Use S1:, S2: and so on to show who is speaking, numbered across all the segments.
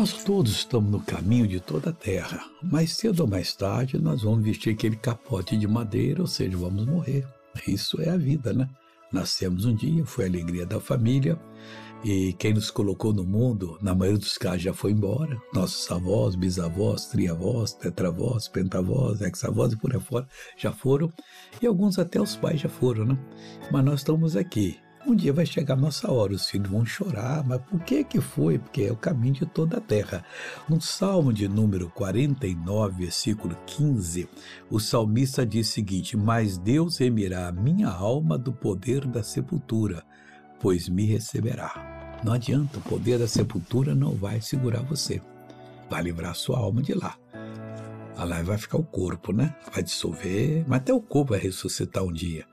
S1: Nós todos estamos no caminho de toda a terra, mas cedo ou mais tarde nós vamos vestir aquele capote de madeira, ou seja, vamos morrer. Isso é a vida, né? Nascemos um dia, foi a alegria da família, e quem nos colocou no mundo, na maioria dos casos, já foi embora. Nossos avós, bisavós, triavós, tetravós, pentavós, hexavós e por aí fora já foram. E alguns até os pais já foram, né? Mas nós estamos aqui. Um dia vai chegar a nossa hora, os filhos vão chorar, mas por que que foi? Porque é o caminho de toda a terra. No Salmo de número 49, versículo 15, o salmista diz o seguinte: Mas Deus remirá a minha alma do poder da sepultura, pois me receberá. Não adianta, o poder da sepultura não vai segurar você. Vai livrar sua alma de lá. Lá vai ficar o corpo, né? Vai dissolver, mas até o corpo vai ressuscitar um dia.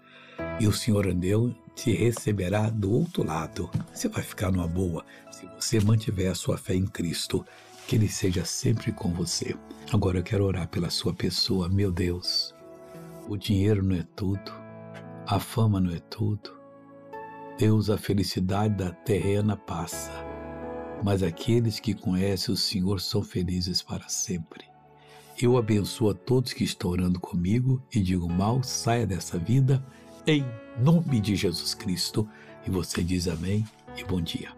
S1: E o Senhor andeu te receberá do outro lado. Você vai ficar numa boa se você mantiver a sua fé em Cristo. Que Ele seja sempre com você. Agora eu quero orar pela sua pessoa, meu Deus. O dinheiro não é tudo, a fama não é tudo. Deus, a felicidade da terrena passa, mas aqueles que conhecem o Senhor são felizes para sempre. Eu abençoo a todos que estão orando comigo e digo mal, saia dessa vida em nome de Jesus Cristo. E você diz amém e bom dia.